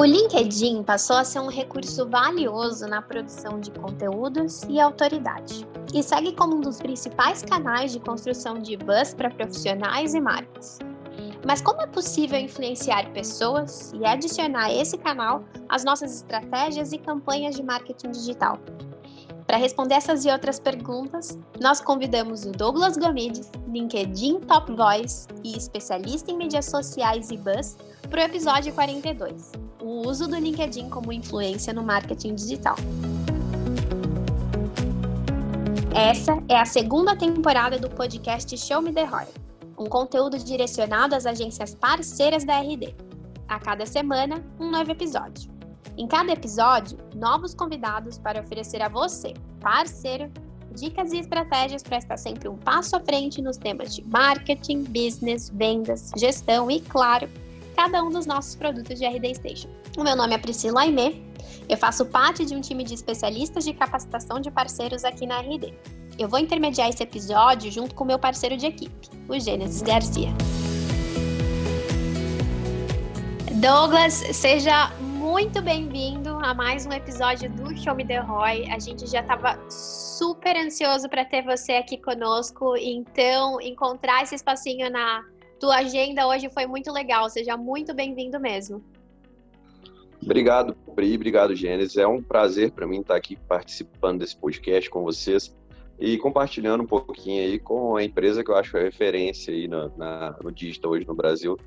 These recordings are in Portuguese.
O LinkedIn passou a ser um recurso valioso na produção de conteúdos e autoridade, e segue como um dos principais canais de construção de buzz para profissionais e marcas. Mas como é possível influenciar pessoas e adicionar esse canal as nossas estratégias e campanhas de marketing digital? Para responder essas e outras perguntas, nós convidamos o Douglas Gomides, LinkedIn Top Voice e especialista em mídias sociais e buzz, para o episódio 42, o uso do LinkedIn como influência no marketing digital. Essa é a segunda temporada do podcast Show Me The ROI, um conteúdo direcionado às agências parceiras da RD. A cada semana, um novo episódio. Em cada episódio, novos convidados para oferecer a você, parceiro, dicas e estratégias para estar sempre um passo à frente nos temas de marketing, business, vendas, gestão e, claro, cada um dos nossos produtos de RD Station. O meu nome é Priscila Aimé, eu faço parte de um time de especialistas de capacitação de parceiros aqui na RD. Eu vou intermediar esse episódio junto com meu parceiro de equipe, o Gênesis Garcia. Douglas, seja muito bem-vindo a mais um episódio do Show Me The Roy. A gente já estava super ansioso para ter você aqui conosco, então encontrar esse espacinho na tua agenda hoje foi muito legal. Seja muito bem-vindo mesmo. Obrigado, Pri, obrigado, Gênesis. É um prazer para mim estar aqui participando desse podcast com vocês e compartilhando um pouquinho aí com a empresa que eu acho é referência aí na, na, no digital hoje no Brasil.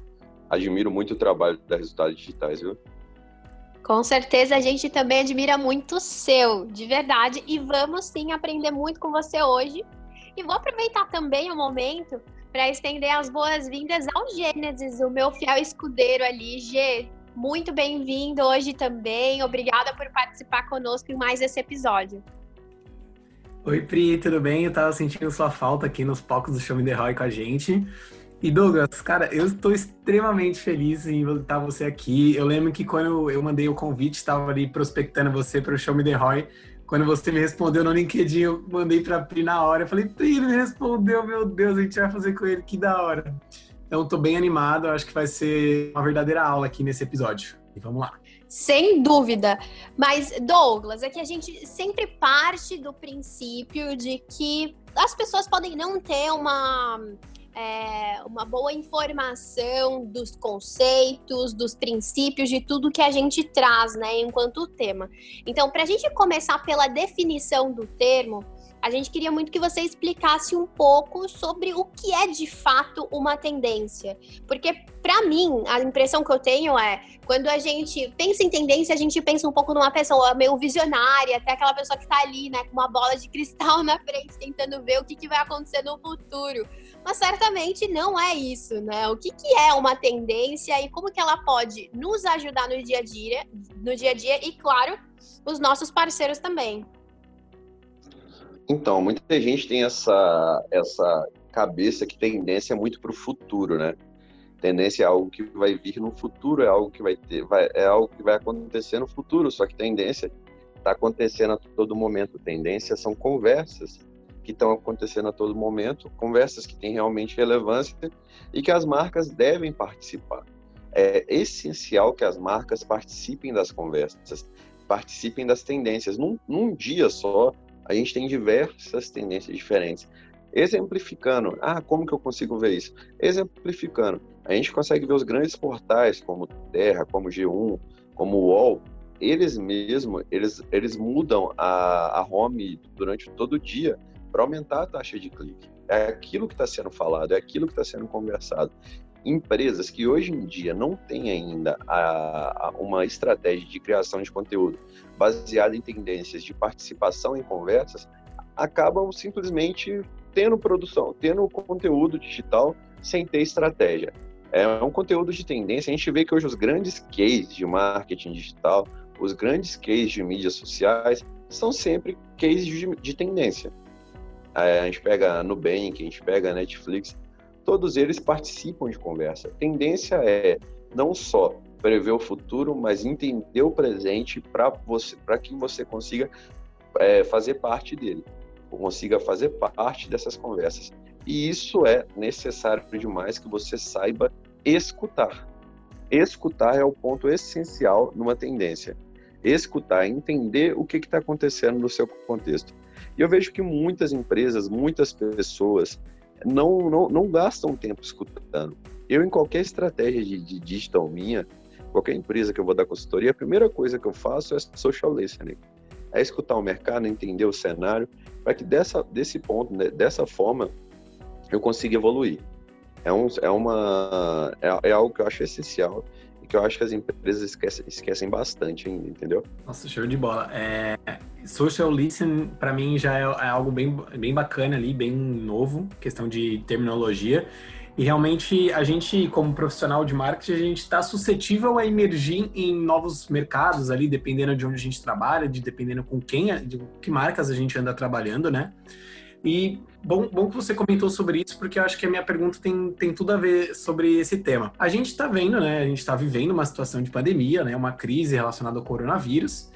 Admiro muito o trabalho da Resultados Digitais, viu? Com certeza a gente também admira muito o seu, de verdade, e vamos sim aprender muito com você hoje. E vou aproveitar também o momento para estender as boas-vindas ao Gênesis, o meu fiel escudeiro ali. Gê, muito bem-vindo hoje também. Obrigada por participar conosco em mais esse episódio. Oi, Pri, tudo bem? Eu tava sentindo sua falta aqui nos palcos do Show Me The Roy com a gente. E Douglas, cara, eu estou extremamente feliz em estar você aqui. Eu lembro que quando eu mandei o convite, estava ali prospectando você para o Show Me The Roy. Quando você me respondeu no LinkedIn, eu mandei para Pri na hora. Eu falei, Pri, ele me respondeu, meu Deus, a gente vai fazer com ele, que da hora. Então, estou bem animado, acho que vai ser uma verdadeira aula aqui nesse episódio. E vamos lá. Sem dúvida. Mas, Douglas, é que a gente sempre parte do princípio de que as pessoas podem não ter uma é, uma boa informação dos conceitos, dos princípios, de tudo que a gente traz, né, enquanto tema. Então, para a gente começar pela definição do termo, a gente queria muito que você explicasse um pouco sobre o que é de fato uma tendência. Porque, para mim, a impressão que eu tenho é quando a gente pensa em tendência, a gente pensa um pouco numa pessoa meio visionária, até aquela pessoa que está ali, né, com uma bola de cristal na frente, tentando ver o que, que vai acontecer no futuro. Mas certamente não é isso, né? O que, que é uma tendência e como que ela pode nos ajudar no dia a dia, no dia a dia e, claro, os nossos parceiros também. Então, muita gente tem essa, essa cabeça que tendência muito para o futuro, né? Tendência é algo que vai vir no futuro, é algo que vai ter, vai, é algo que vai acontecer no futuro, só que tendência está acontecendo a todo momento. Tendência são conversas que estão acontecendo a todo momento, conversas que têm realmente relevância e que as marcas devem participar. É essencial que as marcas participem das conversas, participem das tendências. Num, num dia só, a gente tem diversas tendências diferentes. Exemplificando, ah, como que eu consigo ver isso? Exemplificando, a gente consegue ver os grandes portais como Terra, como G1, como UOL, eles mesmos, eles, eles mudam a, a home durante todo o dia para aumentar a taxa de clique. É aquilo que está sendo falado, é aquilo que está sendo conversado. Empresas que hoje em dia não têm ainda a, a uma estratégia de criação de conteúdo baseada em tendências de participação em conversas, acabam simplesmente tendo produção, tendo conteúdo digital sem ter estratégia. É um conteúdo de tendência. A gente vê que hoje os grandes cases de marketing digital, os grandes cases de mídias sociais, são sempre cases de, de tendência. A gente pega a Nubank, a gente pega a Netflix, todos eles participam de conversa. A tendência é não só prever o futuro, mas entender o presente para você, para que você consiga é, fazer parte dele, consiga fazer parte dessas conversas. E isso é necessário demais que você saiba escutar. escutar é o ponto essencial numa tendência. Escutar, entender o que está acontecendo no seu contexto. E eu vejo que muitas empresas, muitas pessoas não, não, não gastam tempo escutando. Eu, em qualquer estratégia de, de digital minha, qualquer empresa que eu vou dar consultoria, a primeira coisa que eu faço é social listening. É escutar o mercado, entender o cenário, para que dessa, desse ponto, né, dessa forma, eu consiga evoluir. É, um, é, uma, é, é algo que eu acho essencial que eu acho que as empresas esquecem, esquecem bastante ainda, entendeu? Nossa, show de bola. É, social listening, para mim, já é, é, algo bem, bem bacana ali, bem novo, questão de terminologia. E realmente a gente, como profissional de marketing, a gente está suscetível a emergir em novos mercados ali, dependendo de onde a gente trabalha, de dependendo com quem, de que marcas a gente anda trabalhando, né? E bom, bom que você comentou sobre isso, porque eu acho que a minha pergunta tem, tem tudo a ver sobre esse tema. A gente está vendo, né? A gente está vivendo uma situação de pandemia, né? Uma crise relacionada ao coronavírus.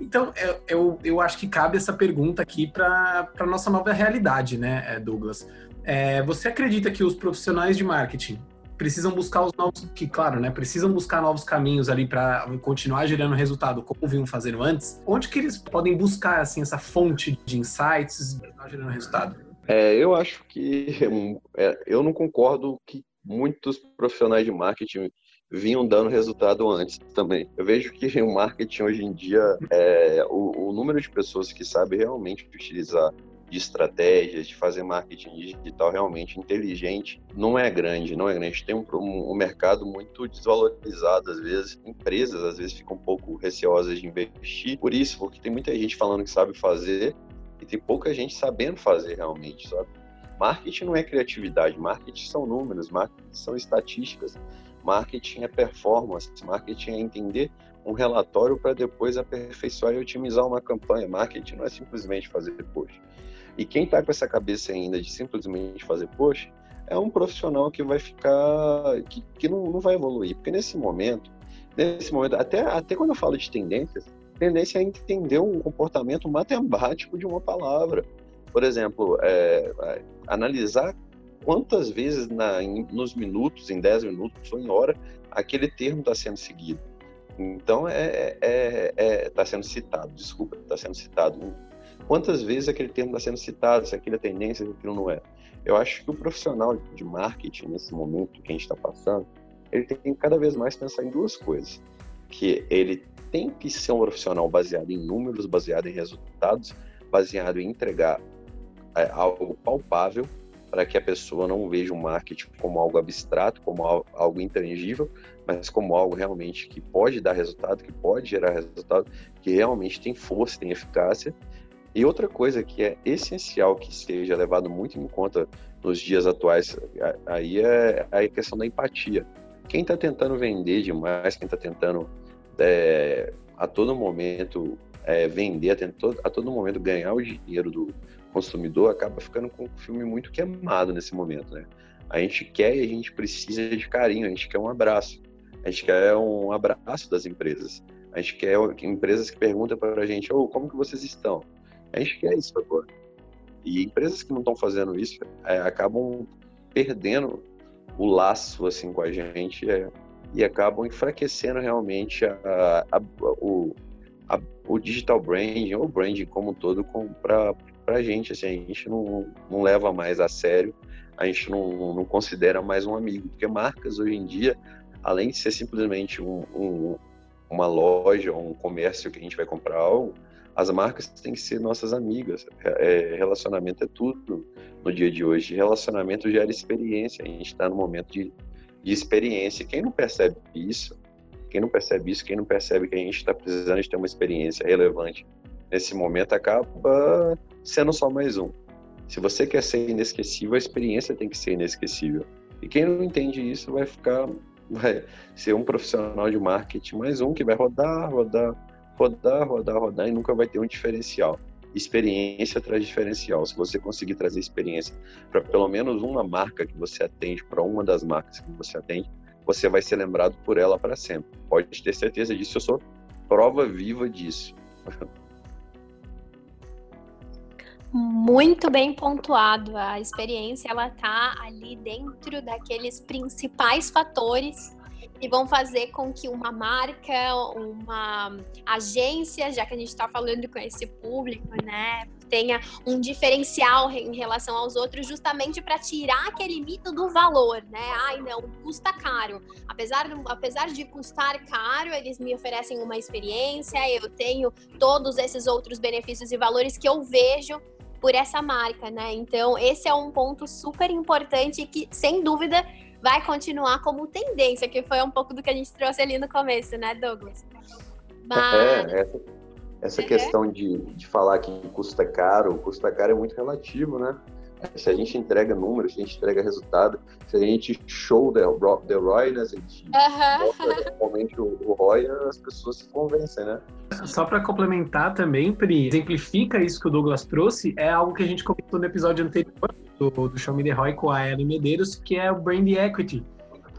Então, eu, eu, eu acho que cabe essa pergunta aqui para a nossa nova realidade, né, Douglas? É, você acredita que os profissionais de marketing precisam buscar os novos, que claro, né, precisam buscar novos caminhos ali para continuar gerando resultado como vinham fazendo antes? Onde que eles podem buscar assim essa fonte de insights para gerando resultado? É, eu acho que é, eu não concordo que muitos profissionais de marketing vinham dando resultado antes também. Eu vejo que o marketing hoje em dia, é, o, o número de pessoas que sabem realmente utilizar de estratégias, de fazer marketing digital realmente inteligente, não é grande, não é grande. Tem um, um, um, mercado muito desvalorizado, às vezes, empresas às vezes ficam um pouco receosas de investir, por isso, porque tem muita gente falando que sabe fazer e tem pouca gente sabendo fazer realmente, sabe? Marketing não é criatividade, marketing são números, marketing são estatísticas, marketing é performance, marketing é entender um relatório para depois aperfeiçoar e otimizar uma campanha. Marketing não é simplesmente fazer post. E quem está com essa cabeça ainda de simplesmente fazer post é um profissional que vai ficar, que, que não, não vai evoluir. Porque nesse momento, nesse momento, até, até quando eu falo de tendências, tendência é entender um comportamento matemático de uma palavra. Por exemplo, é, é, analisar quantas vezes na, em, nos minutos, em 10 minutos ou em hora, aquele termo está sendo seguido. Então, está é, é, é, tá sendo citado, desculpa, está sendo citado quantas vezes aquele termo está sendo citado, se aquilo é tendência, se aquilo não é. Eu acho que o profissional de marketing, nesse momento que a gente está passando, ele tem que cada vez mais pensar em duas coisas. Que ele tem que ser um profissional baseado em números, baseado em resultados, baseado em entregar é, algo palpável para que a pessoa não veja o marketing como algo abstrato, como algo intangível, mas como algo realmente que pode dar resultado, que pode gerar resultado, que realmente tem força, tem eficácia e outra coisa que é essencial que seja levado muito em conta nos dias atuais, aí é a questão da empatia. Quem está tentando vender demais, quem está tentando é, a todo momento é, vender, a, todo, a todo momento ganhar o dinheiro do consumidor, acaba ficando com o filme muito queimado nesse momento, né? A gente quer e a gente precisa de carinho, a gente quer um abraço. A gente quer um abraço das empresas. A gente quer empresas que perguntam para a gente, oh, como que vocês estão? A gente quer isso agora. E empresas que não estão fazendo isso é, acabam perdendo o laço assim com a gente é, e acabam enfraquecendo realmente a, a, a, o, o digital branding ou o branding como um todo para a gente. Assim, a gente não, não leva mais a sério, a gente não, não considera mais um amigo, porque marcas hoje em dia, além de ser simplesmente um, um, uma loja ou um comércio que a gente vai comprar algo, as marcas têm que ser nossas amigas. É, relacionamento é tudo no dia de hoje. Relacionamento gera experiência. A gente está no momento de, de experiência. Quem não percebe isso, quem não percebe isso, quem não percebe que a gente está precisando de ter uma experiência relevante nesse momento, acaba sendo só mais um. Se você quer ser inesquecível, a experiência tem que ser inesquecível. E quem não entende isso vai ficar, vai ser um profissional de marketing mais um que vai rodar, rodar, rodar, rodar, rodar e nunca vai ter um diferencial. Experiência traz diferencial. Se você conseguir trazer experiência para pelo menos uma marca que você atende, para uma das marcas que você atende, você vai ser lembrado por ela para sempre. Pode ter certeza disso. Eu sou prova viva disso. Muito bem pontuado. A experiência ela tá ali dentro daqueles principais fatores e vão fazer com que uma marca, uma agência, já que a gente está falando com esse público, né, tenha um diferencial em relação aos outros, justamente para tirar aquele mito do valor, né? Ai, não, custa caro. Apesar, apesar de custar caro, eles me oferecem uma experiência, eu tenho todos esses outros benefícios e valores que eu vejo por essa marca, né? Então, esse é um ponto super importante que, sem dúvida, vai continuar como tendência, que foi um pouco do que a gente trouxe ali no começo, né, Douglas? Mas... É, essa, essa uhum. questão de, de falar que custa caro, custa caro é muito relativo, né? Se a gente entrega números, se a gente entrega resultado, se a gente show the, the ROI, né? Se a gente uhum. realmente o, o ROI, as pessoas se convencem, né? Só para complementar também, Pri, exemplifica isso que o Douglas trouxe, é algo que a gente comentou no episódio anterior do, do Show Me The ROI com a Ellen Medeiros, que é o Brand Equity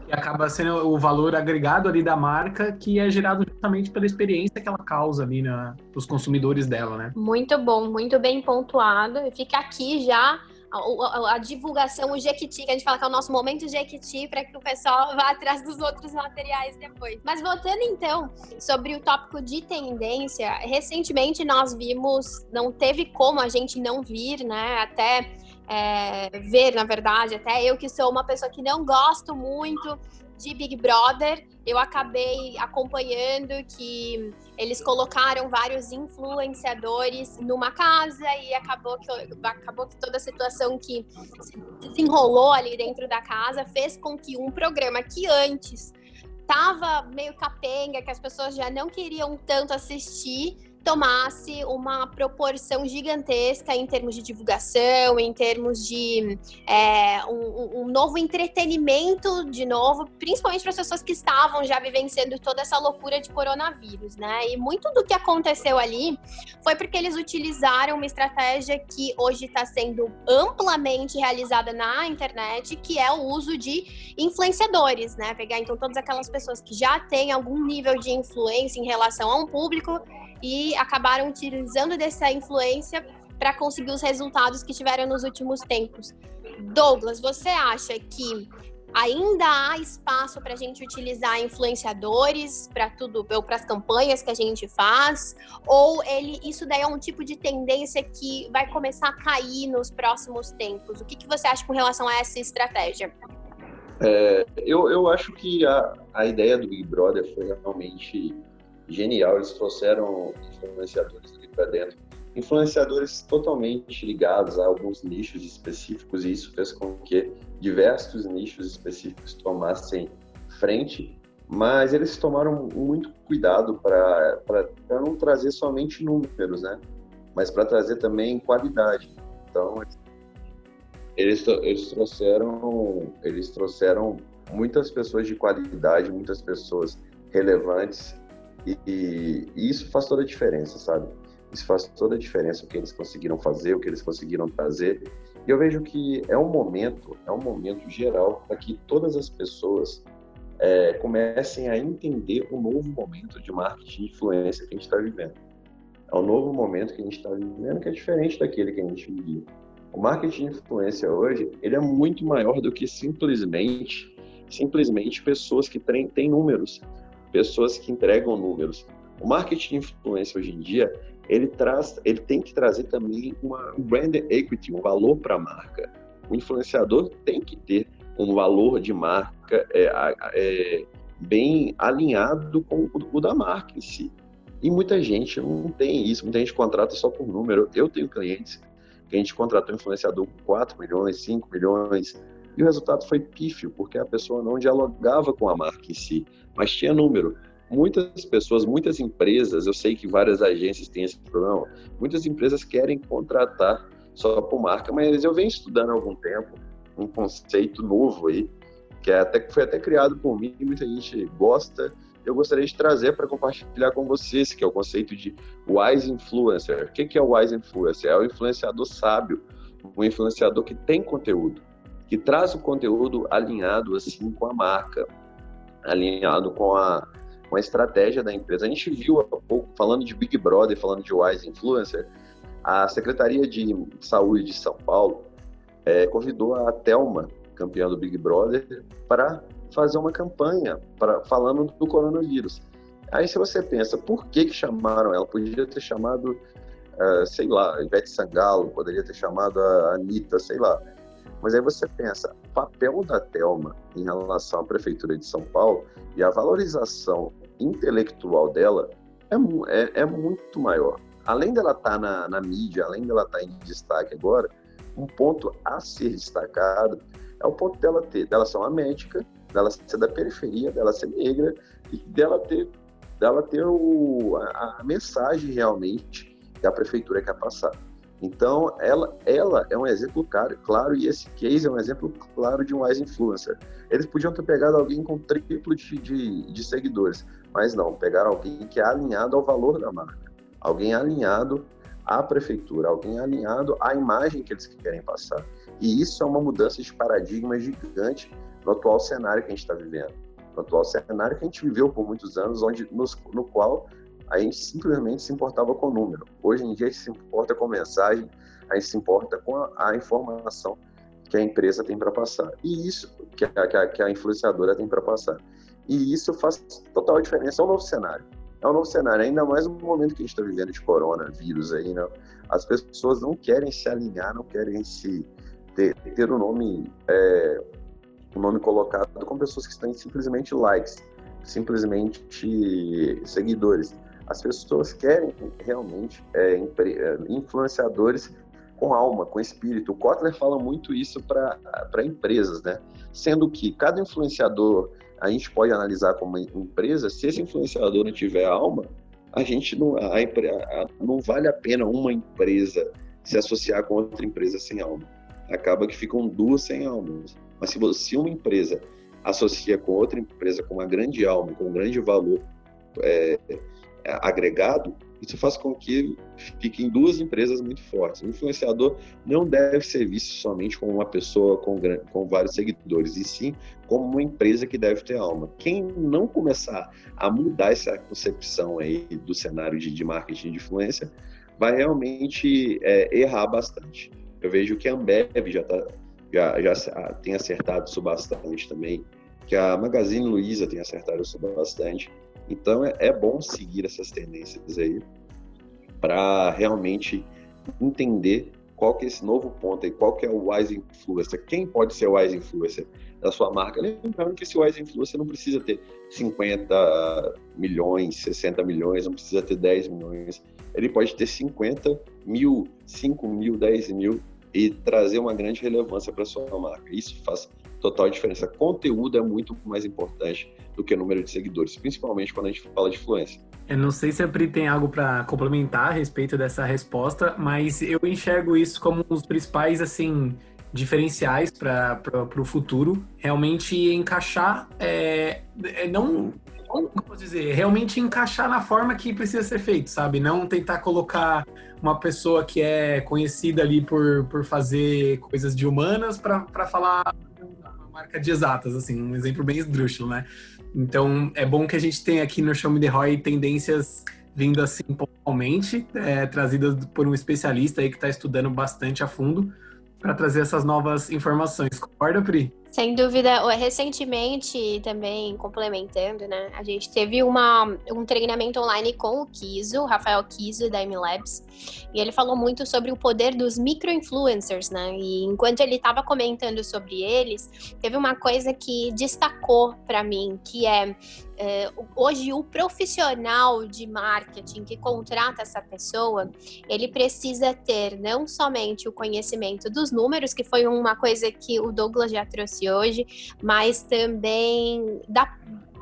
que acaba sendo o valor agregado ali da marca que é gerado justamente pela experiência que ela causa ali na, os consumidores dela, né? Muito bom, muito bem pontuado. Fica aqui já a, a, a, divulgação, o Jequiti, que a gente fala que é o nosso momento Jequiti, para que o pessoal vá atrás dos outros materiais depois. Mas voltando então sobre o tópico de tendência, recentemente nós vimos, não teve como a gente não vir, né? Até é, ver, na verdade, até eu que sou uma pessoa que não gosto muito de Big Brother, eu acabei acompanhando que eles colocaram vários influenciadores numa casa e acabou que, acabou que toda a situação que se desenrolou ali dentro da casa fez com que um programa que antes tava meio capenga, que as pessoas já não queriam tanto assistir, tomasse uma proporção gigantesca em termos de divulgação, em termos de é, um, um, novo entretenimento, de novo, principalmente para as pessoas que estavam já vivenciando toda essa loucura de coronavírus, né? E muito do que aconteceu ali foi porque eles utilizaram uma estratégia que hoje está sendo amplamente realizada na internet, que é o uso de influenciadores, né? Pegar então todas aquelas pessoas que já têm algum nível de influência em relação a um público e acabaram utilizando dessa influência para conseguir os resultados que tiveram nos últimos tempos. Douglas, você acha que ainda há espaço para a gente utilizar influenciadores para tudo para as campanhas que a gente faz? Ou ele isso daí é um tipo de tendência que vai começar a cair nos próximos tempos? O que, que você acha com relação a essa estratégia? É, eu, eu acho que a, a ideia do Big Brother foi realmente genial. Eles trouxeram influenciadores ali para dentro, influenciadores totalmente ligados a alguns nichos específicos, e isso fez com que diversos nichos específicos tomassem frente. Mas eles tomaram muito cuidado para não trazer somente números, né? Mas para trazer também qualidade. Então, eles, eles trouxeram eles trouxeram muitas pessoas de qualidade, muitas pessoas relevantes e, e, isso faz toda a diferença, sabe? Isso faz toda a diferença o que eles conseguiram fazer, o que eles conseguiram trazer. E eu vejo que é um momento, é um momento geral para que todas as pessoas é, comecem a entender o novo momento de marketing de influência que a gente está vivendo. É um novo momento que a gente está vivendo que é diferente daquele que a gente vivia. O marketing de influência hoje, ele é muito maior do que simplesmente simplesmente pessoas que têm números, pessoas que entregam números. O marketing de influência hoje em dia, ele traz, ele tem que trazer também uma um brand equity, um valor para a marca. O influenciador tem que ter um valor de marca é, é, bem alinhado com o, o da marca em si. E muita gente não tem isso, muita gente contrata só por número. Eu tenho clientes que a gente contratou um influenciador com 4 milhões, 5 milhões, e o resultado foi pífio, porque a pessoa não dialogava com a marca em si, mas tinha número. Muitas pessoas, muitas empresas, eu sei que várias agências têm esse problema, muitas empresas querem contratar só por marca, mas eu venho estudando há algum tempo um conceito novo aí, que é até, foi até criado por mim, muita gente gosta, eu gostaria de trazer para compartilhar com vocês, que é o conceito de Wise Influencer. O que é o Wise Influencer? É o influenciador sábio, um influenciador que tem conteúdo que traz o conteúdo alinhado assim com a marca, alinhado com a, com a estratégia da empresa. A gente viu há pouco, falando de Big Brother, falando de Wise Influencer, a Secretaria de Saúde de São Paulo é, convidou a Telma, campeã do Big Brother, para fazer uma campanha pra, falando do coronavírus. Aí se você pensa, por que, que chamaram ela? Podia ter chamado, uh, sei lá, Ivete Sangalo, poderia ter chamado a Anitta, sei lá. Mas aí você pensa, o papel da Telma em relação à Prefeitura de São Paulo e a valorização intelectual dela é, é, é muito maior. Além dela estar tá na, na mídia, além dela estar tá em destaque agora, um ponto a ser destacado é o ponto dela ter, dela ser uma médica, dela ser da periferia, dela ser negra e dela ter, dela ter o, a, a mensagem realmente que a prefeitura quer passar. Então, ela, ela é um exemplo claro, claro, e esse case é um exemplo claro de um wise influencer. Eles podiam ter pegado alguém com triplo de, de, de seguidores, mas não, pegaram alguém que é alinhado ao valor da marca, alguém alinhado à prefeitura, alguém alinhado à imagem que eles querem passar. E isso é uma mudança de paradigma gigante no atual cenário que a gente está vivendo. No atual cenário que a gente viveu por muitos anos, onde nos, no qual a gente simplesmente se importava com o número. Hoje em dia a gente se importa com mensagem, a gente se importa com a, a informação que a empresa tem para passar. E isso que a, que a, que a influenciadora tem para passar. E isso faz total diferença. É um novo cenário. É um novo cenário, ainda mais no momento que a gente está vivendo de coronavírus aí, né? As pessoas não querem se alinhar, não querem se ter, ter o nome é, nome colocado com pessoas que têm simplesmente likes, simplesmente seguidores. As pessoas querem realmente é, é, influenciadores com alma, com espírito. O Kotler fala muito isso para empresas, né? Sendo que cada influenciador a gente pode analisar como empresa, se esse influenciador não tiver alma, a gente não, a, a, não vale a pena uma empresa se associar com outra empresa sem alma. Acaba que ficam duas sem almas. Mas se, se uma empresa associa com outra empresa com uma grande alma, com um grande valor é, agregado, isso faz com que fiquem duas empresas muito fortes. O influenciador não deve ser visto somente como uma pessoa com, com vários seguidores, e sim como uma empresa que deve ter alma. Quem não começar a mudar essa concepção aí do cenário de, de marketing de influência, vai realmente é, errar bastante. Eu vejo que a Ambev já, tá, já, já tem acertado isso bastante também, que a Magazine Luiza tem acertado isso bastante. Então é, é bom seguir essas tendências aí para realmente entender qual que é esse novo ponto aí, qual que é o Wise Influencer, quem pode ser o Wise Influencer da sua marca. Lembrando que esse Wise Influencer não precisa ter 50 milhões, 60 milhões, não precisa ter 10 milhões, ele pode ter 50 mil, 5 mil, 10 mil e trazer uma grande relevância para sua marca. Isso faz total diferença. Conteúdo é muito mais importante do que o número de seguidores, principalmente quando a gente fala de influência. Eu não sei se a Pri tem algo para complementar a respeito dessa resposta, mas eu enxergo isso como um dos principais assim diferenciais para o futuro. Realmente encaixar, é, é não como posso dizer, realmente encaixar na forma que precisa ser feito, sabe? Não tentar colocar uma pessoa que é conhecida ali por, por fazer coisas de humanas para falar marca de exatas, assim, um exemplo bem esdrúxulo, né? Então, é bom que a gente tenha aqui no Show Me The Roy tendências vindo assim pontualmente, é, trazidas por um especialista aí que está estudando bastante a fundo para trazer essas novas informações. Concorda, Pri? Sem dúvida, recentemente também complementando, né? A gente teve uma, um treinamento online com o Kiso, Rafael Kiso da MLabs, e ele falou muito sobre o poder dos micro-influencers, né? E enquanto ele estava comentando sobre eles, teve uma coisa que destacou para mim, que é é, hoje o profissional de marketing que contrata essa pessoa, ele precisa ter não somente o conhecimento dos números, que foi uma coisa que o Douglas já trouxe hoje, mas também da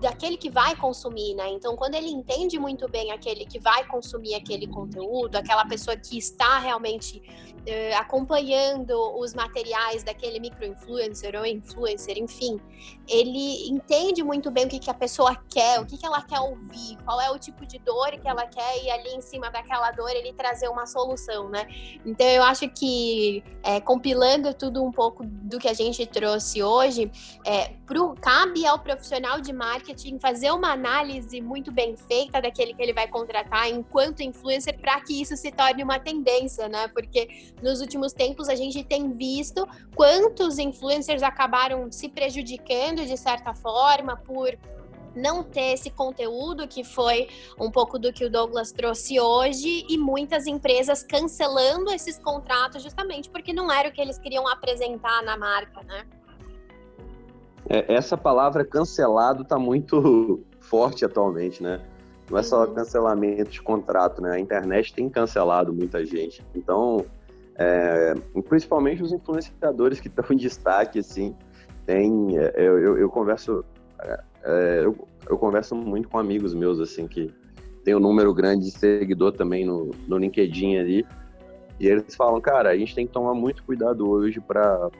daquele que vai consumir, né? Então, quando ele entende muito bem aquele que vai consumir aquele conteúdo, aquela pessoa que está realmente uh, acompanhando os materiais daquele micro-influencer ou influencer, enfim, ele entende muito bem o que, que a pessoa quer, o que, que ela quer ouvir, qual é o tipo de dor que ela quer e ali em cima daquela dor ele trazer uma solução, né? Então, eu acho que é, compilando tudo um pouco do que a gente trouxe hoje, é, pro, cabe ao profissional de marketing marketing fazer uma análise muito bem feita daquele que ele vai contratar enquanto influencer para que isso se torne uma tendência, né? Porque nos últimos tempos a gente tem visto quantos influencers acabaram se prejudicando de certa forma por não ter esse conteúdo, que foi um pouco do que o Douglas trouxe hoje, e muitas empresas cancelando esses contratos justamente porque não era o que eles queriam apresentar na marca, né? É, essa palavra cancelado está muito forte atualmente, né? Não é só uhum. cancelamento de contrato, né? A internet tem cancelado muita gente. Então, é, principalmente os influenciadores que estão em destaque, assim, tem, é, eu, eu, eu converso é, é, eu, eu converso muito com amigos meus, assim, que tem um número grande de seguidor também no, no LinkedIn ali. E eles falam, cara, a gente tem que tomar muito cuidado hoje para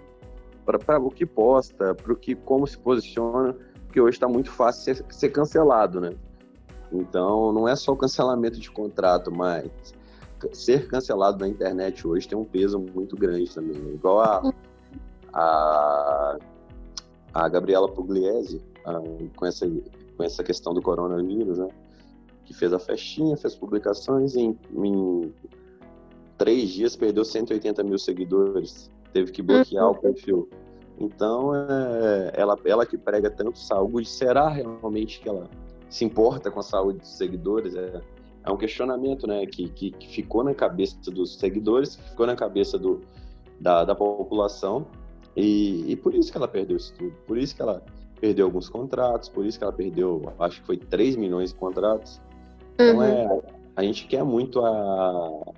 para o que posta, para o que como se posiciona, porque hoje está muito fácil ser, ser, cancelado, né? Então não é só o cancelamento de contrato, mas ser cancelado na internet hoje tem um peso muito grande também. Igual a, a, a Gabriela Pugliese, com, essa, com essa questão do coronavírus, né? Que fez a festinha, fez publicações em, em três dias perdeu 180 mil seguidores, teve que bloquear uhum. o perfil. Então, é, ela, ela que prega tanto saúde, será realmente que ela se importa com a saúde dos seguidores? É, é um questionamento né, que, que, que, ficou na cabeça dos seguidores, ficou na cabeça do, da, da população, e, e por isso que ela perdeu isso tudo, por isso que ela perdeu alguns contratos, por isso que ela perdeu, acho que foi 3 milhões de contratos. Então, uhum. é, a gente quer muito a,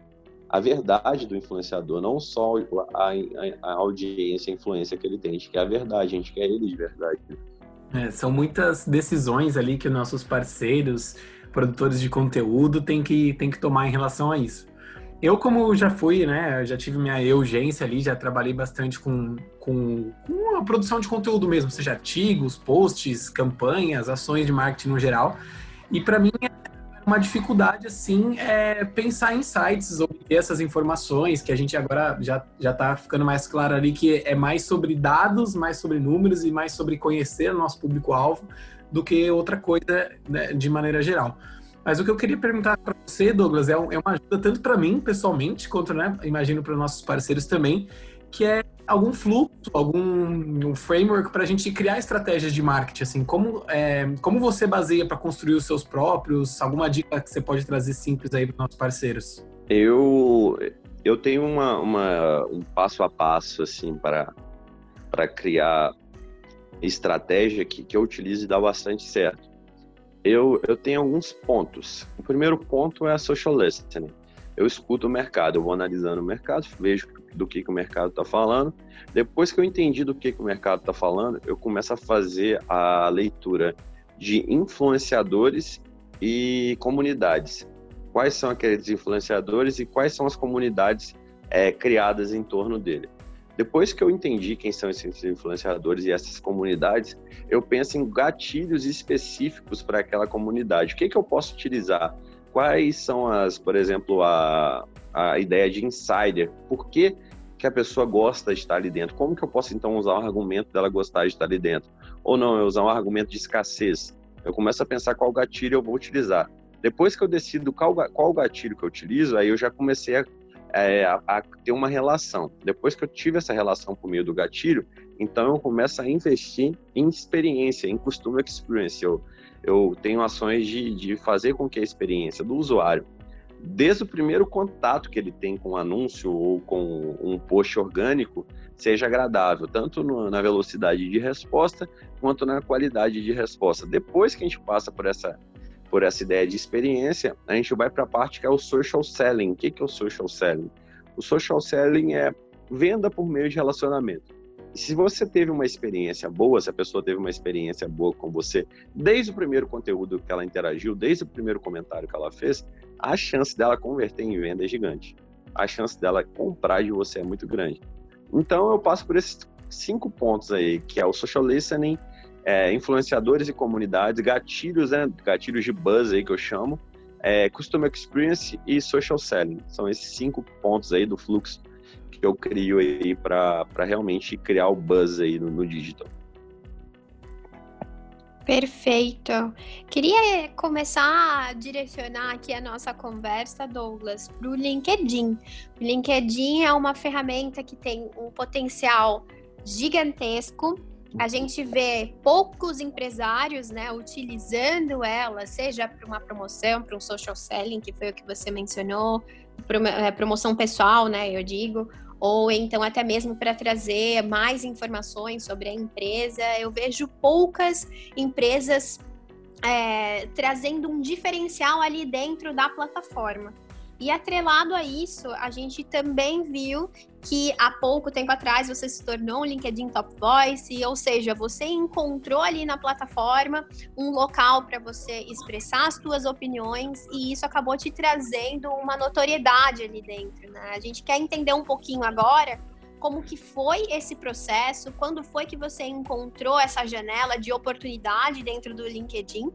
a verdade do influenciador, não só a, a, a audiência, a influência que ele tem. A gente quer a verdade, a gente quer ele de verdade. É, são muitas decisões ali que nossos parceiros, produtores de conteúdo, têm que, têm que tomar em relação a isso. Eu, como já fui, né, já tive minha urgência ali, já trabalhei bastante com, com, com, a produção de conteúdo mesmo, seja artigos, posts, campanhas, ações de marketing no geral. E para mim é uma dificuldade, assim, é pensar em sites, obter essas informações, que a gente agora já, já tá ficando mais claro ali, que é mais sobre dados, mais sobre números e mais sobre conhecer o nosso público-alvo do que outra coisa né, de maneira geral. Mas o que eu queria perguntar para você, Douglas, é, é, uma ajuda tanto para mim, pessoalmente, quanto, né, imagino, para nossos parceiros também, que é algum fluxo, algum um framework para a gente criar estratégias de marketing, assim, como, é, como você baseia para construir os seus próprios, alguma dica que você pode trazer simples aí para nossos parceiros? Eu, eu tenho uma, uma, um passo a passo, assim, para, para criar estratégia que, que eu utilizo e dá bastante certo eu, eu tenho alguns pontos. O primeiro ponto é a social listening. Eu escuto o mercado, eu vou analisando o mercado, vejo do que, que o mercado está falando. Depois que eu entendi do que, que o mercado está falando, eu começo a fazer a leitura de influenciadores e comunidades. Quais são aqueles influenciadores e quais são as comunidades é, criadas em torno dele. Depois que eu entendi quem são esses influenciadores e essas comunidades, eu penso em gatilhos específicos para aquela comunidade. O que, que eu posso utilizar? Quais são as, por exemplo, a, a ideia de insider? Por que, que a pessoa gosta de estar ali dentro? Como que eu posso então usar o argumento dela gostar de estar ali dentro? Ou não, eu usar um argumento de escassez? Eu começo a pensar qual gatilho eu vou utilizar. Depois que eu decido qual, qual gatilho que eu utilizo, aí eu já comecei a é, a, a, ter uma relação. Depois que eu tive essa relação por meio do gatilho, então eu começo a investir em experiência, em customer experience. Eu, eu tenho ações de, de fazer com que a experiência do usuário, desde o primeiro contato que ele tem com um anúncio ou com um post orgânico, seja agradável, tanto no, na velocidade de resposta quanto na qualidade de resposta. Depois que a gente passa por essa por essa ideia de experiência, a gente vai para a parte que é o social selling. O que, que é o social selling? O social selling é venda por meio de relacionamento. Se você teve uma experiência boa, se a pessoa teve uma experiência boa com você, desde o primeiro conteúdo que ela interagiu, desde o primeiro comentário que ela fez, a chance dela converter em venda é gigante. A chance dela comprar de você é muito grande. Então eu passo por esses cinco pontos aí, que é o social listening, é, influenciadores e comunidades, gatilhos, né, gatilhos de buzz aí que eu chamo, é, Customer Experience e Social Selling. São esses cinco pontos aí do fluxo que eu crio aí para realmente criar o buzz aí no, no digital. Perfeito. Queria começar a direcionar aqui a nossa conversa, Douglas, para o LinkedIn. O LinkedIn é uma ferramenta que tem um potencial gigantesco. A gente vê poucos empresários né, utilizando ela, seja para uma promoção, para um social selling, que foi o que você mencionou, é, promoção pessoal, né? Eu digo, ou então até mesmo para trazer mais informações sobre a empresa. Eu vejo poucas empresas é, trazendo um diferencial ali dentro da plataforma. E atrelado a isso, a gente também viu que há pouco tempo atrás você se tornou um LinkedIn Top Voice, ou seja, você encontrou ali na plataforma um local para você expressar as suas opiniões e isso acabou te trazendo uma notoriedade ali dentro, né? A gente quer entender um pouquinho agora como que foi esse processo, quando foi que você encontrou essa janela de oportunidade dentro do LinkedIn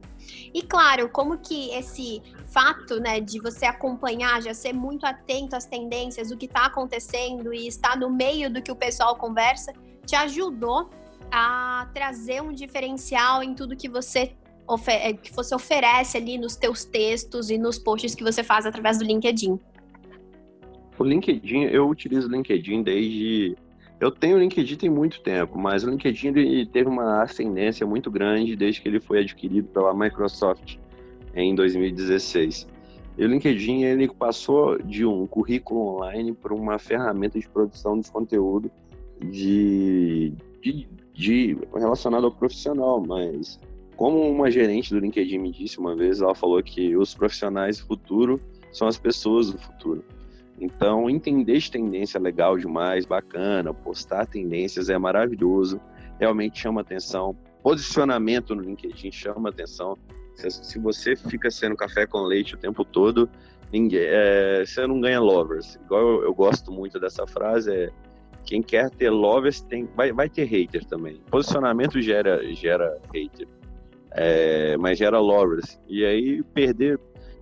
e claro, como que esse fato, né, de você acompanhar, já ser muito atento às tendências, o que está acontecendo e estar no meio do que o pessoal conversa, te ajudou a trazer um diferencial em tudo que você que você oferece ali nos teus textos e nos posts que você faz através do LinkedIn. O LinkedIn, eu utilizo o LinkedIn desde. Eu tenho o LinkedIn tem muito tempo, mas o LinkedIn ele teve uma ascendência muito grande desde que ele foi adquirido pela Microsoft em 2016. E o LinkedIn ele passou de um currículo online para uma ferramenta de produção de conteúdo de, de, de relacionado ao profissional, mas como uma gerente do LinkedIn me disse uma vez, ela falou que os profissionais do futuro são as pessoas do futuro. Então, entender de tendência é legal demais, bacana, postar tendências é maravilhoso, realmente chama atenção. Posicionamento no LinkedIn chama atenção. Se, você fica sendo café com leite o tempo todo, ninguém, é, você não ganha lovers. Igual eu, eu, gosto muito dessa frase, é quem quer ter lovers tem, vai, vai ter hater também. Posicionamento gera, gera hater, é, mas gera lovers. E aí perder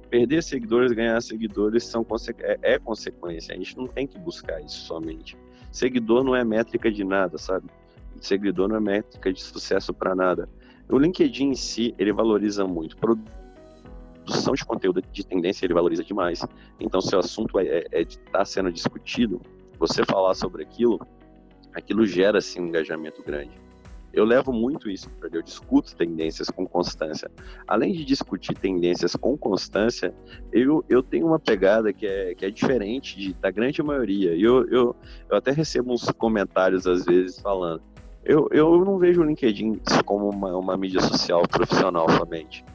perder seguidores, ganhar seguidores são é, é, consequência. A gente não tem que buscar isso somente. Seguidor não é métrica de nada, sabe? Seguidor não é métrica de sucesso para nada. O LinkedIn em si, ele valoriza muito. Produção de conteúdo de tendência, ele valoriza demais. Então, se o assunto é, é, é está sendo discutido, você falar sobre aquilo, aquilo gera, assim, um engajamento grande. Eu levo muito isso eu discuto tendências com constância. Além de discutir tendências com constância, eu, eu tenho uma pegada que é, que é diferente de, da grande maioria. Eu, eu, eu até recebo uns comentários às vezes falando. Eu, eu não vejo o LinkedIn como uma, uma mídia social profissional somente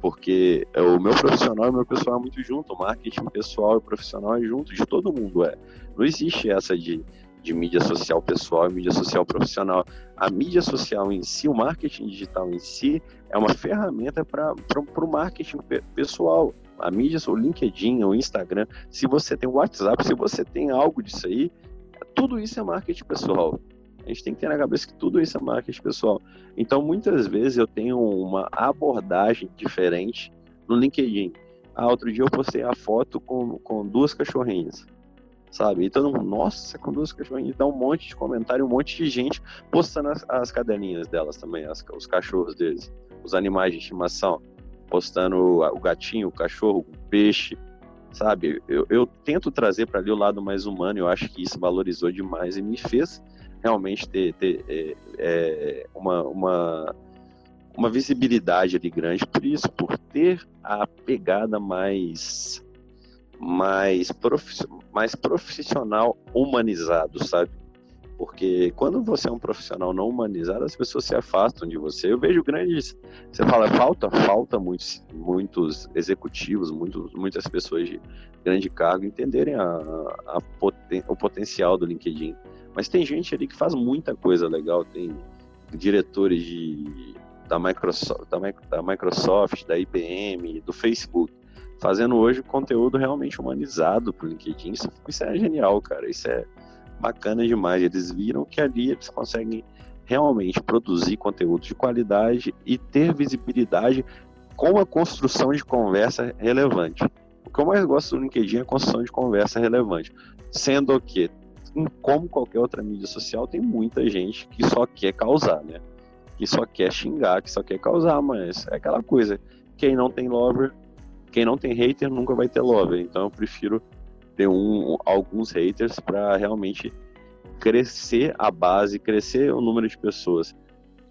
porque o meu profissional e o meu pessoal é muito junto, o marketing pessoal e profissional é junto, de todo mundo é. Não existe essa de de mídia social pessoal e mídia social profissional. A mídia social em si, o marketing digital em si, é uma ferramenta para o marketing pessoal. A mídia, o LinkedIn, o Instagram, se você tem o WhatsApp, se você tem algo disso aí, tudo isso é marketing pessoal. A gente tem que ter na cabeça que tudo isso é marketing pessoal. Então, muitas vezes eu tenho uma abordagem diferente no LinkedIn. Ah, outro dia eu postei a foto com, com duas cachorrinhas sabe? E todo mundo, nossa, com duas cachorrinhas, dá um monte de comentário, um monte de gente postando as, as cadelinhas delas também, as, os cachorros deles, os animais de estimação, postando o gatinho, o cachorro, o peixe, sabe? Eu, eu tento trazer para ali o lado mais humano, eu acho que isso valorizou demais e me fez realmente ter, ter é, é, uma, uma, uma visibilidade ali grande por isso, por ter a pegada mais mais, prof, mais profissional humanizado, sabe? Porque quando você é um profissional não humanizado, as pessoas se afastam de você. Eu vejo grandes. Você fala, falta, falta muitos, muitos executivos, muitos, muitas pessoas de grande cargo entenderem a, a poten, o potencial do LinkedIn. Mas tem gente ali que faz muita coisa legal. Tem diretores de, da, Microsoft, da, da Microsoft, da IBM, do Facebook fazendo hoje conteúdo realmente humanizado pro LinkedIn. Isso, isso é genial, cara. Isso é bacana demais. Eles viram que ali eles conseguem realmente produzir conteúdo de qualidade e ter visibilidade com a construção de conversa relevante. O que eu mais gosto do LinkedIn é a construção de conversa relevante. Sendo que, como qualquer outra mídia social, tem muita gente que só quer causar, né? que só quer xingar, que só quer causar, mas é aquela coisa. Quem não tem lover, quem não tem hater nunca vai ter lover. Então eu prefiro ter um, alguns haters para realmente crescer a base, crescer o número de pessoas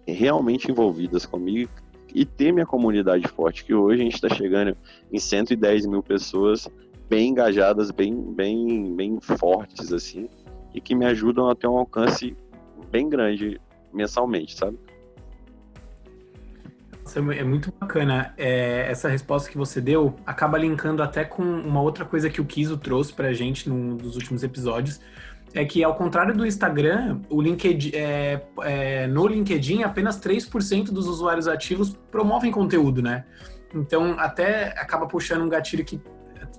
realmente envolvidas comigo e ter minha comunidade forte, que hoje a gente está chegando em 110 mil pessoas bem engajadas, bem, bem, bem fortes, assim, e que me ajudam a ter um alcance bem grande mensalmente, sabe? É muito bacana. É, essa resposta que você deu acaba linkando até com uma outra coisa que o Kiso trouxe pra gente num dos últimos episódios. É que, ao contrário do Instagram, o LinkedIn, é, é, no LinkedIn, apenas 3% dos usuários ativos promovem conteúdo, né? Então, até acaba puxando um gatilho que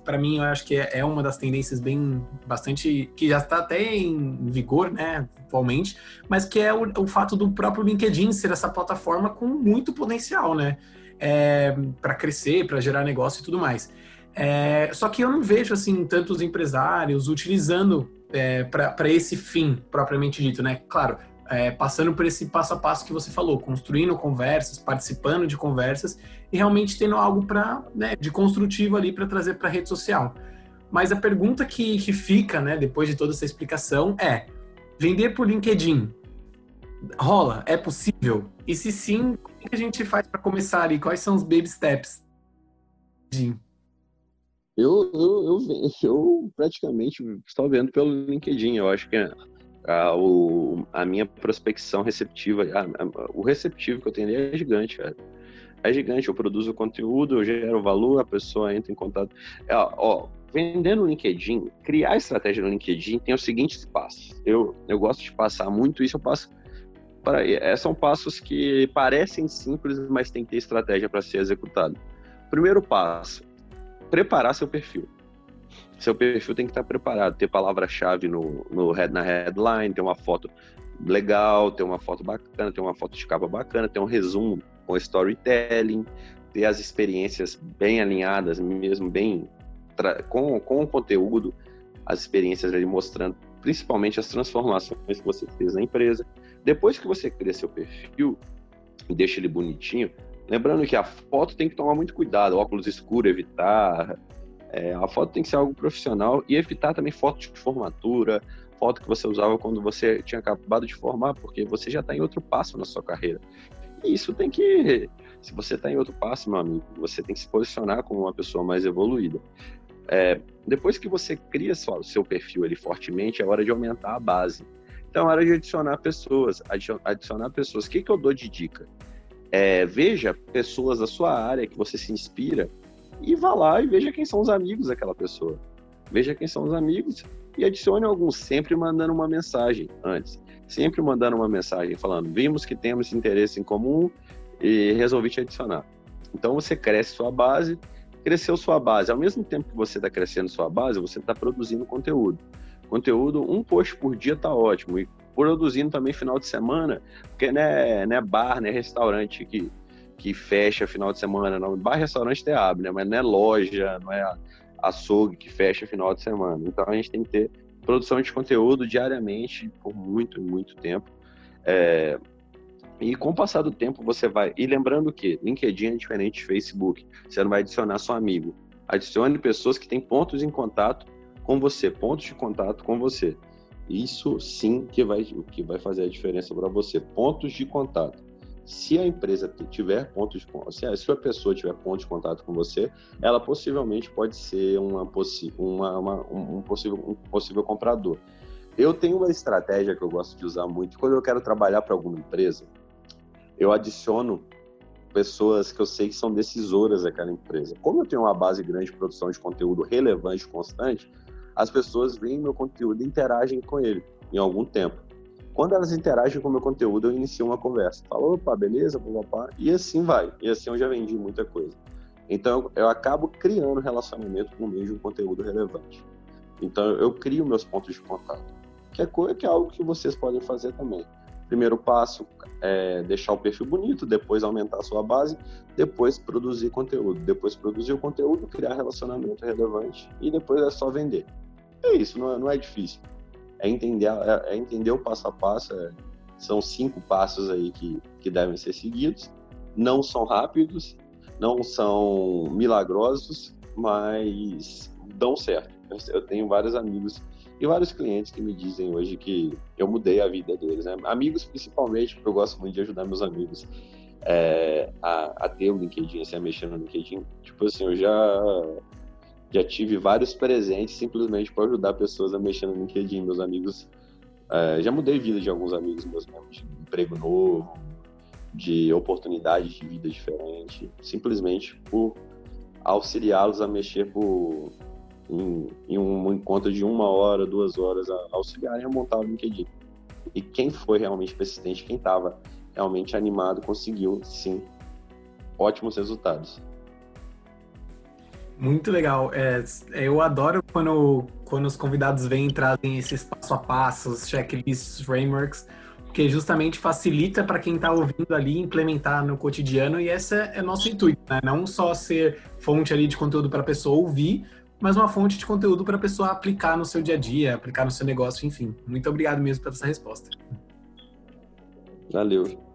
para mim, eu acho que é, é, uma das tendências bem bastante que já está até em vigor, né, atualmente, mas que é o, o fato do próprio LinkedIn ser essa plataforma com muito potencial, né, é, para crescer, para gerar negócio e tudo mais. É, só que eu não vejo assim tantos empresários utilizando é, para esse fim propriamente dito, né? Claro, é, passando por esse passo a passo que você falou, construindo conversas, participando de conversas e realmente tendo algo para né, de construtivo ali para trazer para a rede social. Mas a pergunta que, que fica, né, depois de toda essa explicação, é: vender por LinkedIn rola? É possível? E se sim, como que a gente faz para começar ali? Quais são os baby steps? Eu, eu, eu, eu praticamente estou vendo pelo LinkedIn. Eu acho que a, o, a minha prospecção receptiva, a, a, o receptivo que eu tenho ali é gigante, cara. É gigante, eu produzo conteúdo, eu gero valor, a pessoa entra em contato. É, ó, LinkedIn, criar estratégia no LinkedIn tem os seguintes passos. Eu, eu gosto de passar muito isso, eu passo para é, são passos que parecem simples, mas tem que ter estratégia para ser executado. Primeiro passo, preparar seu perfil seu perfil tem que estar preparado, ter palavra-chave no, no na headline, ter uma foto legal, ter uma foto bacana, ter uma foto de capa bacana, ter um resumo com storytelling, ter as experiências bem alinhadas, mesmo bem com, com o conteúdo, as experiências ali mostrando principalmente as transformações que você fez na empresa. Depois que você cria seu perfil e deixa ele bonitinho, lembrando que a foto tem que tomar muito cuidado, óculos escuros, evitar, é, a foto tem que ser algo profissional e evitar também foto de formatura, foto que você usava quando você tinha acabado de formar, porque você já está em outro passo na sua carreira. Isso tem que. Se você está em outro passo, meu amigo, você tem que se posicionar como uma pessoa mais evoluída. É, depois que você cria o seu perfil ali fortemente, é hora de aumentar a base. Então, é hora de adicionar pessoas. Adicionar pessoas. O que, que eu dou de dica? É, veja pessoas da sua área que você se inspira e vá lá e veja quem são os amigos daquela pessoa. Veja quem são os amigos e adicione alguns, sempre mandando uma mensagem antes. Sempre mandando uma mensagem falando: vimos que temos interesse em comum e resolvi te adicionar. Então você cresce sua base, cresceu sua base. Ao mesmo tempo que você está crescendo sua base, você está produzindo conteúdo. Conteúdo, um post por dia está ótimo. E produzindo também final de semana, porque não é, não é bar, não é restaurante que que fecha final de semana, não. Bar restaurante até abre, né? Mas não é loja, não é açougue que fecha final de semana. Então a gente tem que ter produção de conteúdo diariamente por muito, muito tempo. É... E com o passar do tempo você vai. E lembrando que LinkedIn é diferente de Facebook. Você não vai adicionar só amigo. Adicione pessoas que têm pontos em contato com você, pontos de contato com você. Isso sim que vai, que vai fazer a diferença para você. Pontos de contato se a empresa tiver pontos de se a sua pessoa tiver ponto de contato com você, ela possivelmente pode ser uma, uma, uma, um, possível, um possível comprador. Eu tenho uma estratégia que eu gosto de usar muito. Quando eu quero trabalhar para alguma empresa, eu adiciono pessoas que eu sei que são decisoras daquela empresa. Como eu tenho uma base grande de produção de conteúdo relevante, constante, as pessoas veem meu conteúdo e interagem com ele em algum tempo. Quando elas interagem com o meu conteúdo, eu inicio uma conversa. Falo, opa, beleza, papapá, e assim vai. E assim eu já vendi muita coisa. Então, eu acabo criando relacionamento com o um conteúdo relevante. Então, eu crio meus pontos de contato. Que é, coisa, que é algo que vocês podem fazer também. Primeiro passo é deixar o perfil bonito, depois aumentar a sua base, depois produzir conteúdo. Depois produzir o conteúdo, criar relacionamento relevante e depois é só vender. É isso, não é, não é difícil é entender, é, é entender o passo a passo. É, são cinco passos aí que que devem ser seguidos. Não são rápidos, não são milagrosos, mas dão certo. Eu tenho vários amigos e vários clientes que me dizem hoje que eu mudei a vida deles. Né? Amigos, principalmente, porque eu gosto muito de ajudar meus amigos é, a, a, ter o LinkedIn, assim, a mexer no LinkedIn. Tipo assim, eu já, já tive vários presentes simplesmente para ajudar pessoas a mexer no LinkedIn. Meus amigos, é, já mudei a vida de alguns amigos meus mesmo, de emprego novo, de oportunidades de vida diferente, simplesmente por auxiliá-los a mexer por em, em, um encontro de uma hora, duas horas, a auxiliarem a montar o LinkedIn. E quem foi realmente persistente, quem estava realmente animado, conseguiu, sim, ótimos resultados. Muito legal. É, eu adoro quando, quando os convidados vêm e trazem esses passo a passo, checklists, frameworks, porque justamente facilita para quem está ouvindo ali implementar no cotidiano e esse é nosso intuito, né? Não só ser fonte ali de conteúdo para a pessoa ouvir, mas uma fonte de conteúdo para a pessoa aplicar no seu dia a dia, aplicar no seu negócio, enfim. Muito obrigado mesmo por essa resposta. Valeu.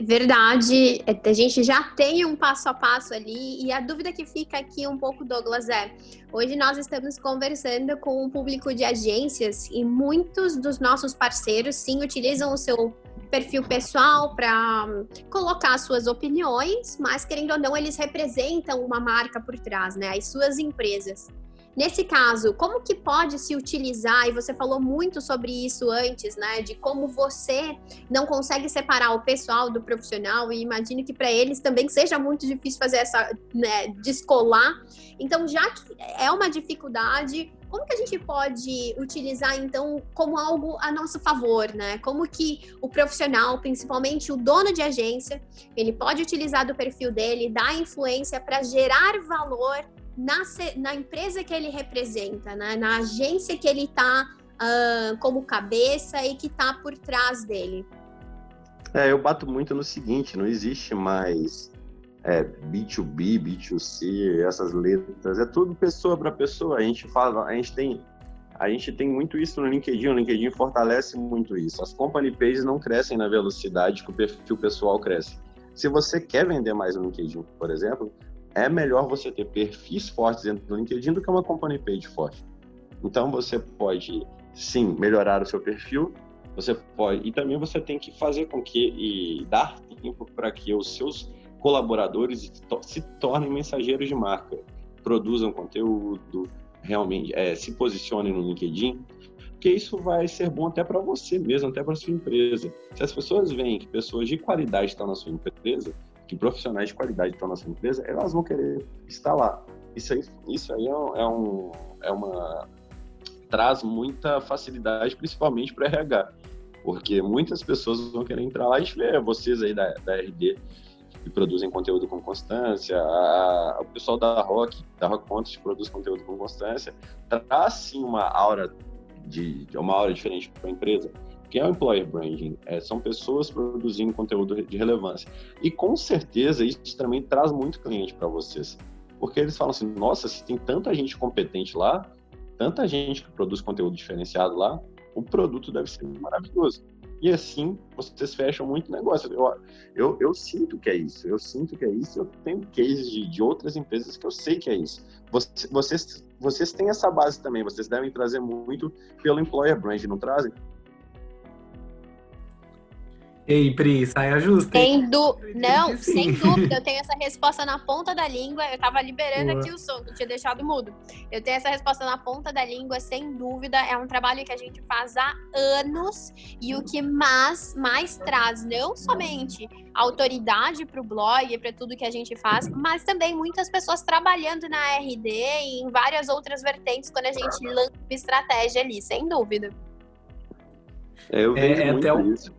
Verdade, a gente já tem um passo a passo ali e a dúvida que fica aqui um pouco, Douglas, é: hoje nós estamos conversando com um público de agências e muitos dos nossos parceiros sim utilizam o seu perfil pessoal para colocar suas opiniões, mas querendo ou não, eles representam uma marca por trás, né? As suas empresas. Nesse caso, como que pode se utilizar, e você falou muito sobre isso antes, né, de como você não consegue separar o pessoal do profissional, e imagino que para eles também seja muito difícil fazer essa, né, descolar. Então, já que é uma dificuldade, como que a gente pode utilizar então como algo a nosso favor, né? Como que o profissional, principalmente o dono de agência, ele pode utilizar do perfil dele, da influência para gerar valor na, na empresa que ele representa, né? na agência que ele está uh, como cabeça e que está por trás dele. É, eu bato muito no seguinte: não existe mais é, B2B, B2C, essas letras, é tudo pessoa para pessoa. A gente fala, a gente tem a gente tem muito isso no LinkedIn, o LinkedIn fortalece muito isso. As company pages não crescem na velocidade que o perfil pessoal cresce. Se você quer vender mais no LinkedIn, por exemplo, é melhor você ter perfis fortes dentro do LinkedIn do que uma company page forte. Então você pode sim melhorar o seu perfil, você pode e também você tem que fazer com que e dar tempo para que os seus colaboradores se tornem mensageiros de marca, produzam conteúdo, realmente é, se posicionem no LinkedIn, porque isso vai ser bom até para você mesmo, até para sua empresa. Se as pessoas veem que pessoas de qualidade estão na sua empresa, que profissionais de qualidade na sua empresa, elas vão querer estar lá. Isso aí, isso aí é, é, um, é uma traz muita facilidade, principalmente para RH, porque muitas pessoas vão querer entrar lá. Gente vê vocês aí da, da RD que produzem conteúdo com constância, a, o pessoal da Rock, da Rock que produz conteúdo com constância, traz sim uma aura de, uma aura diferente para a empresa que é o employer branding, é, são pessoas produzindo conteúdo de relevância. E com certeza isso também traz muito cliente para vocês. Porque eles falam assim: nossa, se tem tanta gente competente lá, tanta gente que produz conteúdo diferenciado lá, o produto deve ser maravilhoso. E assim vocês fecham muito negócio. Eu, eu, eu sinto que é isso, eu sinto que é isso. Eu tenho cases de, de outras empresas que eu sei que é isso. Vocês, vocês, vocês têm essa base também, vocês devem trazer muito pelo employer brand, não trazem? Ei, Pri, saia justa. Sem du... Não, sem dúvida, eu tenho essa resposta na ponta da língua. Eu tava liberando Boa. aqui o som, que eu tinha deixado mudo. Eu tenho essa resposta na ponta da língua, sem dúvida. É um trabalho que a gente faz há anos e o que mais, mais traz, não somente autoridade para o blog e para tudo que a gente faz, mas também muitas pessoas trabalhando na RD e em várias outras vertentes quando a gente lança estratégia ali, sem dúvida. É, eu vejo é, é muito até isso.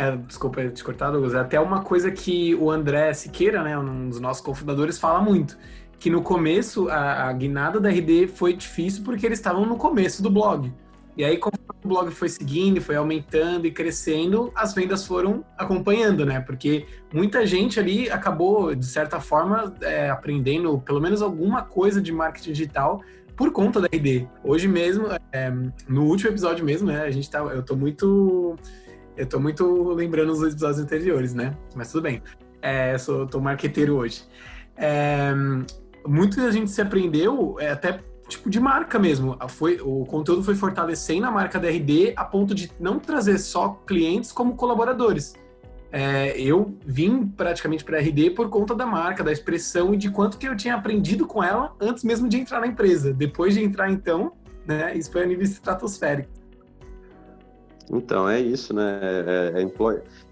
É, desculpa te cortar, Douglas. É até uma coisa que o André Siqueira, né, um dos nossos cofundadores, fala muito. Que no começo, a, a guinada da RD foi difícil porque eles estavam no começo do blog. E aí, conforme o blog foi seguindo, foi aumentando e crescendo, as vendas foram acompanhando, né? Porque muita gente ali acabou, de certa forma, é, aprendendo pelo menos alguma coisa de marketing digital por conta da RD. Hoje mesmo, é, no último episódio mesmo, né? A gente tá, eu tô muito Eu tô muito lembrando os episódios anteriores, né? Mas tudo bem. É, sou, tô marqueteiro hoje. É, muito que a gente se aprendeu é até tipo de marca mesmo. Foi, o conteúdo foi fortalecendo a marca da RD a ponto de não trazer só clientes como colaboradores. É, eu vim praticamente para a RD por conta da marca, da expressão e de quanto que eu tinha aprendido com ela antes mesmo de entrar na empresa. Depois de entrar, então, né, isso foi a nível estratosférico. Então, é isso, né? É, é, é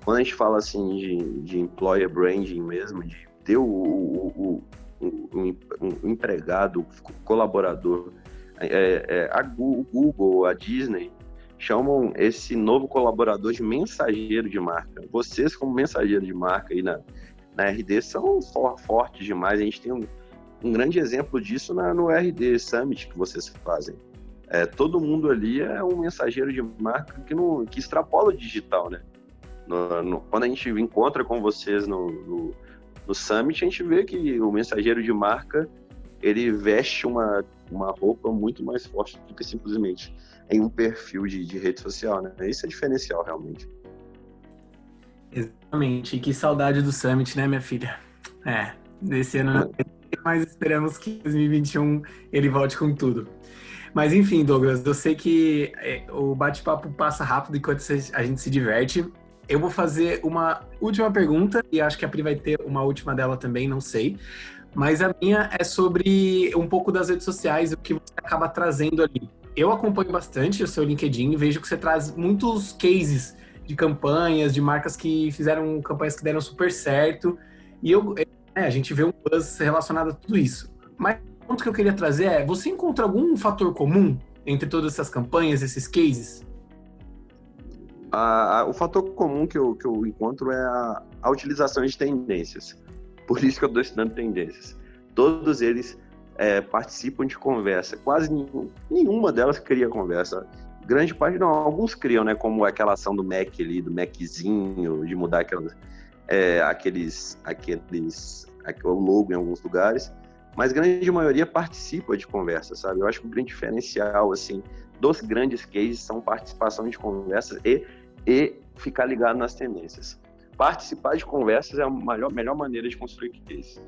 Quando a gente fala assim de, de employer branding mesmo, de ter o, o, o, o empregado, o colaborador, é, é, a Google, a Disney, chamam esse novo colaborador de mensageiro de marca. Vocês, como mensageiro de marca aí na, na RD, são for, fortes demais. A gente tem um, um grande exemplo disso na, no RD Summit que vocês fazem. É, todo mundo ali é um mensageiro de marca que, não, que extrapola o digital, né? No, no, quando a gente encontra com vocês no, no, no, Summit, a gente vê que o mensageiro de marca ele veste uma, uma roupa muito mais forte do que simplesmente em um perfil de, de rede social, né? Isso é diferencial, realmente. Exatamente. E que saudade do Summit, né, minha filha? É, nesse ano não mas esperamos que em 2021 ele volte com tudo. Mas enfim, Douglas, eu sei que é, o bate-papo passa rápido enquanto a gente se diverte. Eu vou fazer uma última pergunta e acho que a Pri vai ter uma última dela também, não sei. Mas a minha é sobre um pouco das redes sociais, o que você acaba trazendo ali. Eu acompanho bastante o seu LinkedIn, vejo que você traz muitos cases de campanhas, de marcas que fizeram campanhas que deram super certo. E eu, é, a gente vê um buzz relacionado a tudo isso. Mas ponto que eu queria trazer é: você encontra algum fator comum entre todas essas campanhas, esses cases? O fator comum que eu, que eu encontro é a, a utilização de tendências. Por isso que eu estou estudando tendências. Todos eles é, participam de conversa. Quase nenhum, nenhuma delas cria conversa. Grande parte, não, alguns criam, né? Como aquela ação do Mac ali, do Maczinho, de mudar aquelas, é, aqueles, aqueles, aquele, logo em alguns lugares mas grande maioria participa de conversas, sabe? Eu acho que o grande diferencial, assim, dos grandes cases são participação de conversas e, e ficar ligado nas tendências. Participar de conversas é a melhor, melhor maneira de construir case.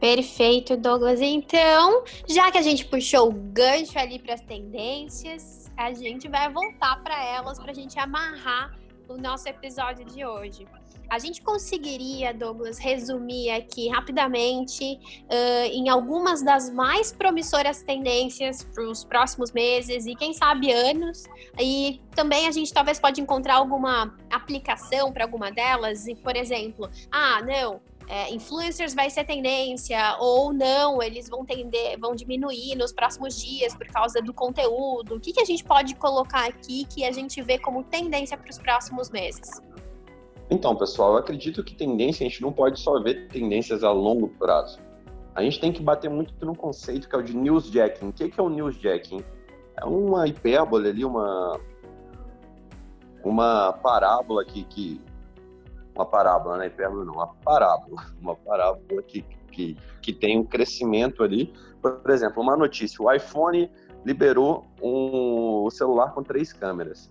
Perfeito, Douglas. Então, já que a gente puxou o gancho ali para as tendências, a gente vai voltar para elas para a gente amarrar o nosso episódio de hoje. A gente conseguiria, Douglas, resumir aqui rapidamente uh, em algumas das mais promissoras tendências para os próximos meses e quem sabe anos. E também a gente talvez pode encontrar alguma aplicação para alguma delas. E, por exemplo, ah, não, é, influencers vai ser tendência ou não, eles vão tender, vão diminuir nos próximos dias por causa do conteúdo. O que, que a gente pode colocar aqui que a gente vê como tendência para os próximos meses? Então, pessoal, eu acredito que tendência, a gente não pode só ver tendências a longo prazo. A gente tem que bater muito no conceito que é o de newsjacking. O que é o newsjacking? É uma hipérbole ali, uma, uma parábola que, que uma parábola, não é hipérbole não, uma parábola, uma parábola que, que, que tem um crescimento ali. Por exemplo, uma notícia, o iPhone liberou um celular com três câmeras.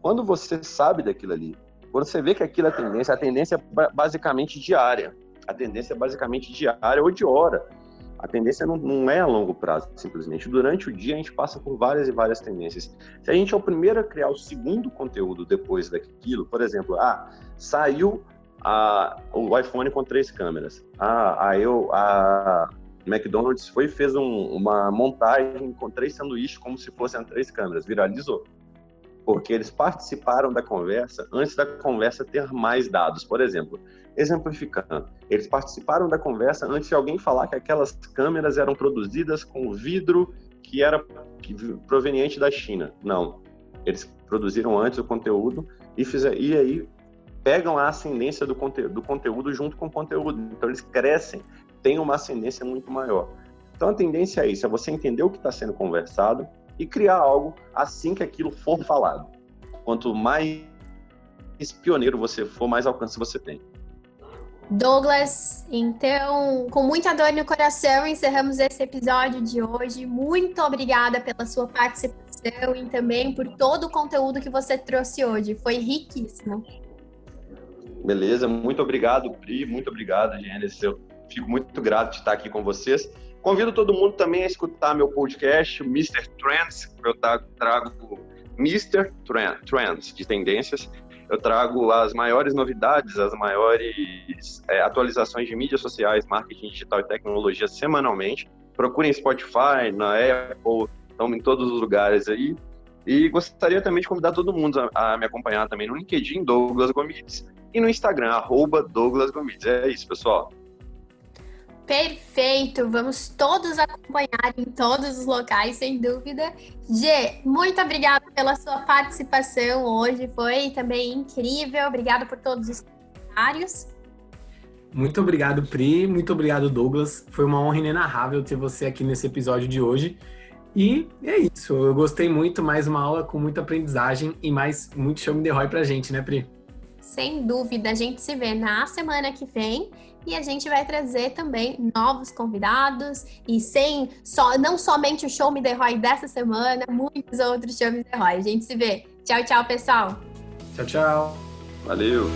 Quando você sabe daquilo ali, quando você vê que aquilo é tendência, a tendência é basicamente diária. A tendência é basicamente diária ou de hora. A tendência não, não, é a longo prazo, simplesmente. Durante o dia, a gente passa por várias e várias tendências. Se a gente é o primeiro a criar o segundo conteúdo depois daquilo, por exemplo, ah, saiu a, o iPhone com três câmeras. Ah, a, eu, a McDonald's foi e fez um, uma montagem com três sanduíches como se fossem três câmeras. Viralizou porque eles participaram da conversa antes da conversa ter mais dados. Por exemplo, exemplificando, eles participaram da conversa antes de alguém falar que aquelas câmeras eram produzidas com vidro que era proveniente da China. Não, eles produziram antes o conteúdo e, e aí pegam a ascendência do, conte, do conteúdo junto com o conteúdo. Então eles crescem, têm uma ascendência muito maior. Então a tendência é isso, é você entender o que está sendo conversado, e criar algo assim que aquilo for falado. Quanto mais pioneiro você for, mais alcance você tem. Douglas, então, com muita dor no coração, encerramos esse episódio de hoje. Muito obrigada pela sua participação e também por todo o conteúdo que você trouxe hoje. Foi riquíssimo. Beleza, muito obrigado, Pri, muito obrigado, Gênesis. Eu fico muito grato de estar aqui com vocês. Convido todo mundo também a escutar meu podcast, Mr. Trends, eu trago Mr. Trends de tendências. Eu trago as maiores novidades, as maiores é, atualizações de mídias sociais, marketing digital e tecnologia semanalmente. Procurem Spotify, na Apple, estamos em todos os lugares aí. E gostaria também de convidar todo mundo a, a me acompanhar também no LinkedIn, Douglas Gomides, e no Instagram, arroba Douglas Gomides. É isso, pessoal. Perfeito, vamos todos acompanhar em todos os locais, sem dúvida. Gê, muito obrigada pela sua participação hoje, foi também incrível. Obrigada por todos os comentários. Muito obrigado, Pri. Muito obrigado, Douglas. Foi uma honra inenarrável ter você aqui nesse episódio de hoje. E é isso. Eu gostei muito. Mais uma aula com muita aprendizagem e mais muito show me derrói pra gente, né, Pri? Sem dúvida. A gente se vê na semana que vem e a gente vai trazer também novos convidados e sem só não somente o Show Me The Roy dessa semana, muitos outros Show Me The Roy. A gente se vê. Tchau, tchau, pessoal. Tchau, tchau. Valeu.